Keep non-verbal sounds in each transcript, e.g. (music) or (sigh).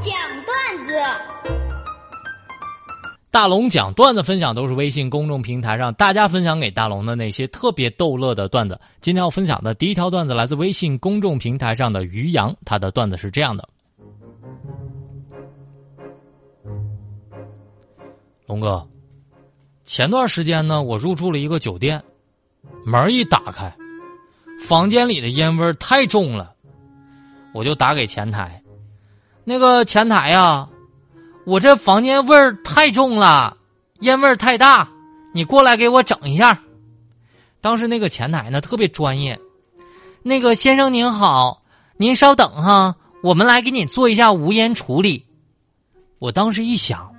讲段子。大龙讲段子分享都是微信公众平台上大家分享给大龙的那些特别逗乐的段子。今天要分享的第一条段子来自微信公众平台上的于洋，他的段子是这样的：龙哥，前段时间呢，我入住了一个酒店，门一打开，房间里的烟味太重了，我就打给前台，那个前台呀。我这房间味儿太重了，烟味儿太大，你过来给我整一下。当时那个前台呢特别专业，那个先生您好，您稍等哈，我们来给你做一下无烟处理。我当时一想，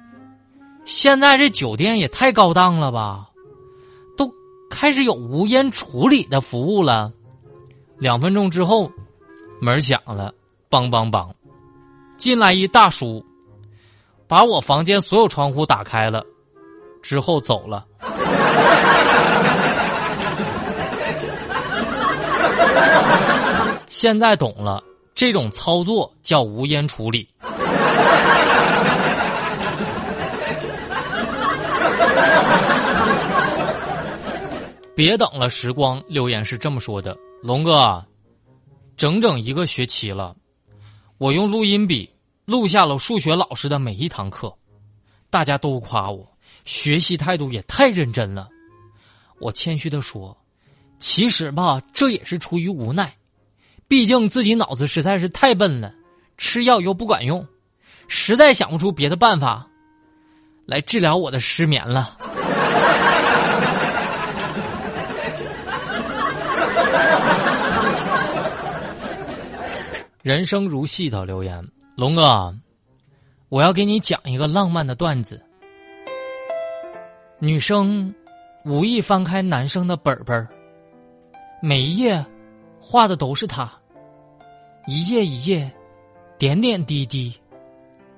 现在这酒店也太高档了吧，都开始有无烟处理的服务了。两分钟之后，门响了，梆梆梆，进来一大叔。把我房间所有窗户打开了，之后走了。现在懂了，这种操作叫无烟处理。别等了，时光留言是这么说的：龙哥，整整一个学期了，我用录音笔。录下了数学老师的每一堂课，大家都夸我学习态度也太认真了。我谦虚的说：“其实吧，这也是出于无奈，毕竟自己脑子实在是太笨了，吃药又不管用，实在想不出别的办法来治疗我的失眠了。”人生如戏的留言。龙哥，我要给你讲一个浪漫的段子。女生无意翻开男生的本本每一页画的都是他，一页一页，点点滴滴。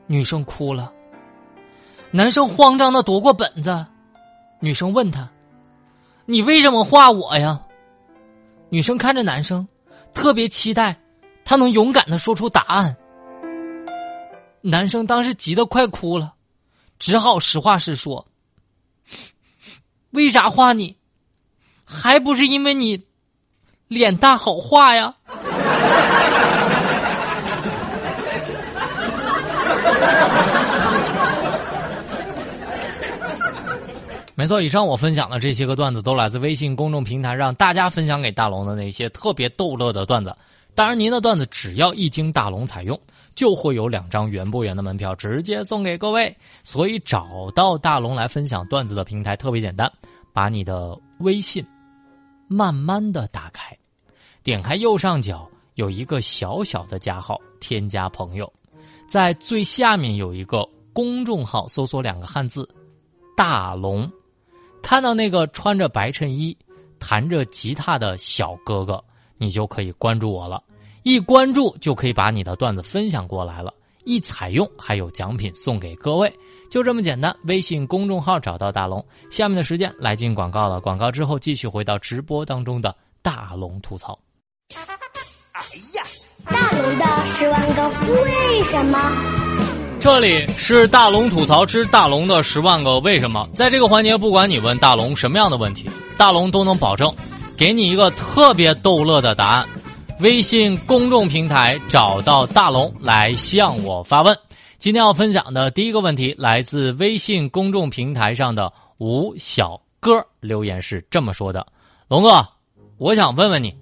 女生哭了，男生慌张的夺过本子，女生问他：“你为什么画我呀？”女生看着男生，特别期待他能勇敢的说出答案。男生当时急得快哭了，只好实话实说：“为啥画你？还不是因为你脸大好画呀！” (laughs) 没错，以上我分享的这些个段子都来自微信公众平台让大家分享给大龙的那些特别逗乐的段子。当然，您的段子只要一经大龙采用。就会有两张园博园的门票直接送给各位，所以找到大龙来分享段子的平台特别简单，把你的微信慢慢的打开，点开右上角有一个小小的加号，添加朋友，在最下面有一个公众号，搜索两个汉字“大龙”，看到那个穿着白衬衣弹着吉他的小哥哥，你就可以关注我了。一关注就可以把你的段子分享过来了，一采用还有奖品送给各位，就这么简单。微信公众号找到大龙，下面的时间来进广告了。广告之后继续回到直播当中的大龙吐槽。哎呀，大龙的十万个为什么？这里是大龙吐槽之大龙的十万个为什么。在这个环节，不管你问大龙什么样的问题，大龙都能保证给你一个特别逗乐的答案。微信公众平台找到大龙来向我发问。今天要分享的第一个问题来自微信公众平台上的吴小哥留言是这么说的：“龙哥，我想问问你，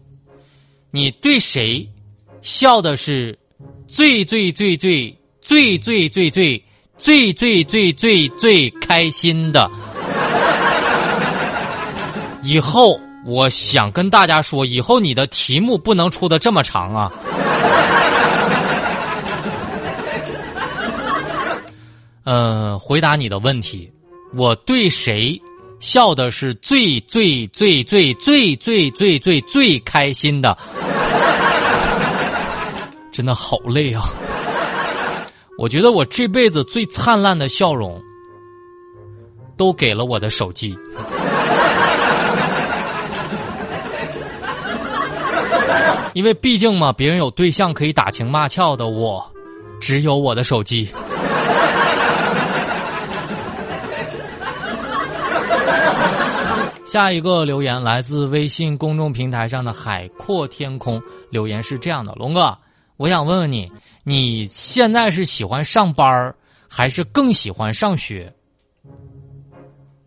你对谁笑的是最最最最最最最最最最最最最开心的？以后。”我想跟大家说，以后你的题目不能出的这么长啊！嗯，(laughs) 回答你的问题，我对谁笑的是最最最最最最最最最开心的？(laughs) 真的好累啊！我觉得我这辈子最灿烂的笑容，都给了我的手机。因为毕竟嘛，别人有对象可以打情骂俏的，我只有我的手机。(laughs) 下一个留言来自微信公众平台上的海阔天空，留言是这样的：龙哥，我想问问你，你现在是喜欢上班还是更喜欢上学？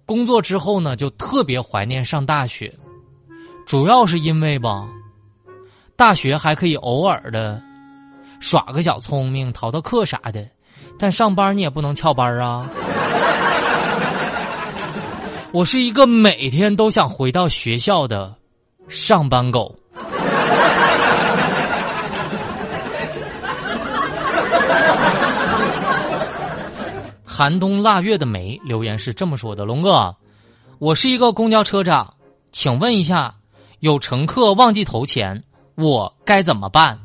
工作之后呢，就特别怀念上大学，主要是因为吧，大学还可以偶尔的耍个小聪明、逃逃课啥的，但上班你也不能翘班啊。(laughs) 我是一个每天都想回到学校的上班狗。寒冬腊月的梅留言是这么说的：“龙哥，我是一个公交车长，请问一下，有乘客忘记投钱，我该怎么办？”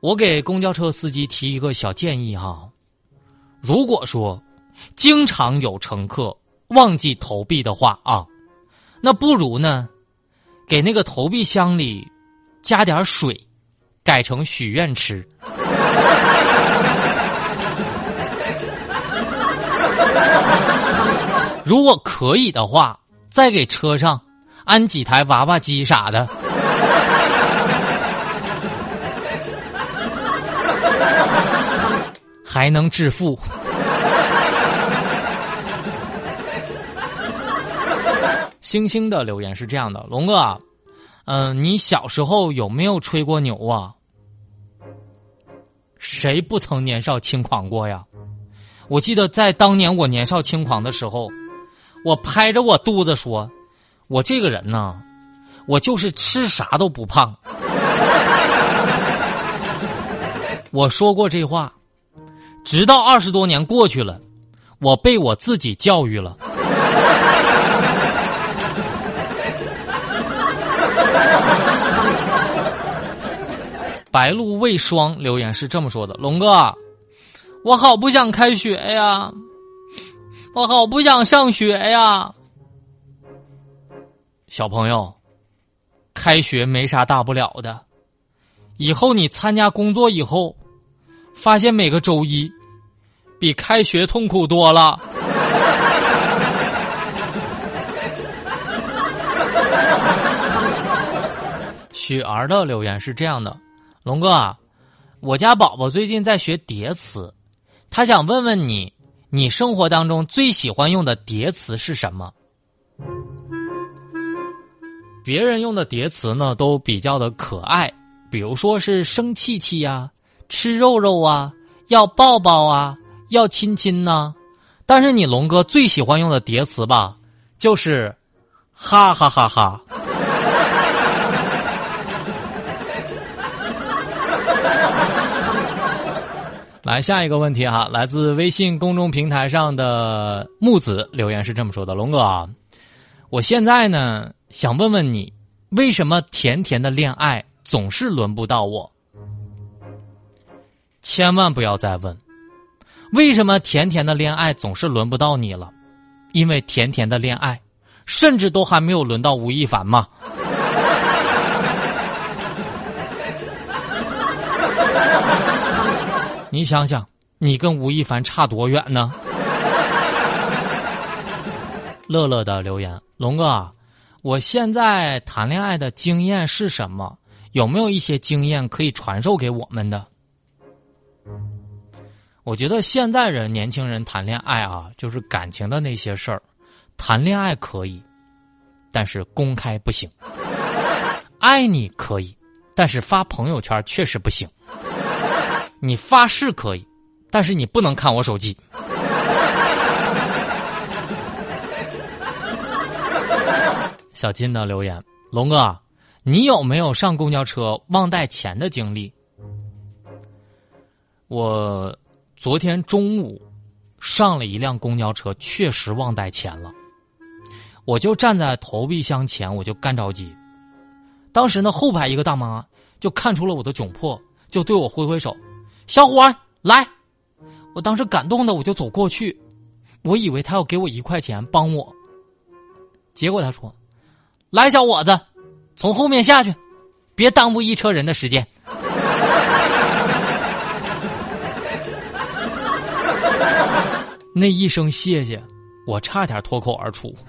我给公交车司机提一个小建议哈，如果说。经常有乘客忘记投币的话啊，那不如呢，给那个投币箱里加点水，改成许愿池。如果可以的话，再给车上安几台娃娃机啥的，还能致富。星星的留言是这样的：龙哥，嗯，你小时候有没有吹过牛啊？谁不曾年少轻狂过呀？我记得在当年我年少轻狂的时候，我拍着我肚子说：“我这个人呢，我就是吃啥都不胖。”我说过这话，直到二十多年过去了，我被我自己教育了。白露未霜留言是这么说的：“龙哥，我好不想开学呀，我好不想上学呀。”小朋友，开学没啥大不了的，以后你参加工作以后，发现每个周一比开学痛苦多了。(laughs) 雪儿的留言是这样的。龙哥，啊我家宝宝最近在学叠词，他想问问你，你生活当中最喜欢用的叠词是什么？别人用的叠词呢，都比较的可爱，比如说是生气气呀、吃肉肉啊、要抱抱啊、要亲亲呐。但是你龙哥最喜欢用的叠词吧，就是哈哈哈哈。(laughs) 来下一个问题哈，来自微信公众平台上的木子留言是这么说的：“龙哥啊，我现在呢想问问你，为什么甜甜的恋爱总是轮不到我？千万不要再问，为什么甜甜的恋爱总是轮不到你了？因为甜甜的恋爱，甚至都还没有轮到吴亦凡嘛。(laughs) ”你想想，你跟吴亦凡差多远呢？乐乐的留言，龙哥，我现在谈恋爱的经验是什么？有没有一些经验可以传授给我们的？我觉得现在人年轻人谈恋爱啊，就是感情的那些事儿，谈恋爱可以，但是公开不行。爱你可以，但是发朋友圈确实不行。你发誓可以，但是你不能看我手机。小金的留言：龙哥，你有没有上公交车忘带钱的经历？我昨天中午上了一辆公交车，确实忘带钱了。我就站在投币箱前，我就干着急。当时呢，后排一个大妈就看出了我的窘迫，就对我挥挥手。小伙儿，来！我当时感动的，我就走过去，我以为他要给我一块钱帮我，结果他说：“来，小伙子，从后面下去，别耽误一车人的时间。(laughs) 那一声谢谢，我差点脱口而出。(laughs)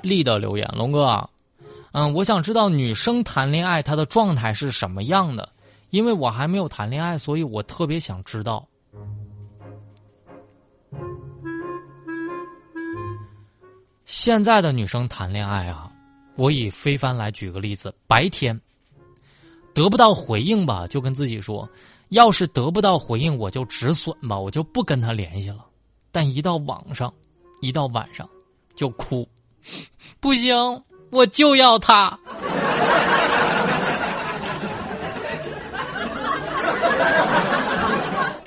丽的留言，龙哥，嗯，我想知道女生谈恋爱她的状态是什么样的，因为我还没有谈恋爱，所以我特别想知道。现在的女生谈恋爱啊，我以非凡来举个例子，白天得不到回应吧，就跟自己说，要是得不到回应，我就止损吧，我就不跟他联系了。但一到网上，一到晚上，就哭。(laughs) 不行，我就要他。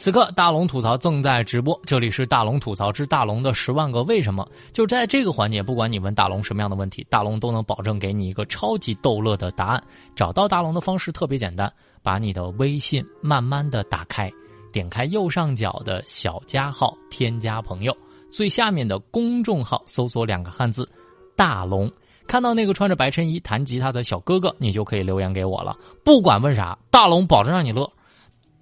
此刻，大龙吐槽正在直播，这里是大龙吐槽之大龙的十万个为什么。就在这个环节，不管你问大龙什么样的问题，大龙都能保证给你一个超级逗乐的答案。找到大龙的方式特别简单，把你的微信慢慢的打开，点开右上角的小加号，添加朋友，最下面的公众号搜索两个汉字。大龙看到那个穿着白衬衣弹吉他的小哥哥，你就可以留言给我了。不管问啥，大龙保证让你乐。